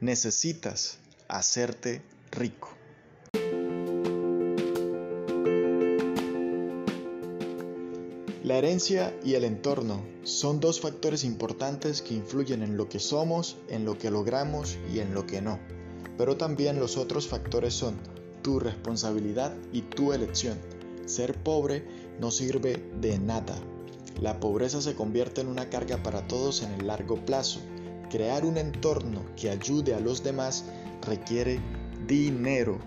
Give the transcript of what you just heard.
necesitas hacerte rico. La herencia y el entorno son dos factores importantes que influyen en lo que somos, en lo que logramos y en lo que no. Pero también los otros factores son tu responsabilidad y tu elección. Ser pobre no sirve de nada. La pobreza se convierte en una carga para todos en el largo plazo. Crear un entorno que ayude a los demás requiere dinero.